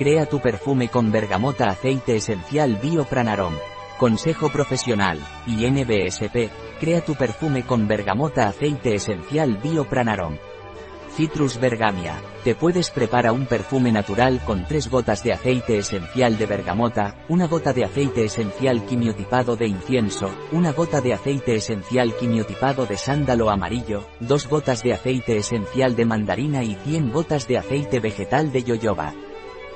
Crea tu perfume con bergamota aceite esencial Biopranarom. Consejo Profesional, INBSP, crea tu perfume con bergamota aceite esencial Biopranarom. Citrus Bergamia. Te puedes preparar un perfume natural con tres gotas de aceite esencial de bergamota, una gota de aceite esencial quimiotipado de incienso, una gota de aceite esencial quimiotipado de sándalo amarillo, dos gotas de aceite esencial de mandarina y 100 gotas de aceite vegetal de yoyoba.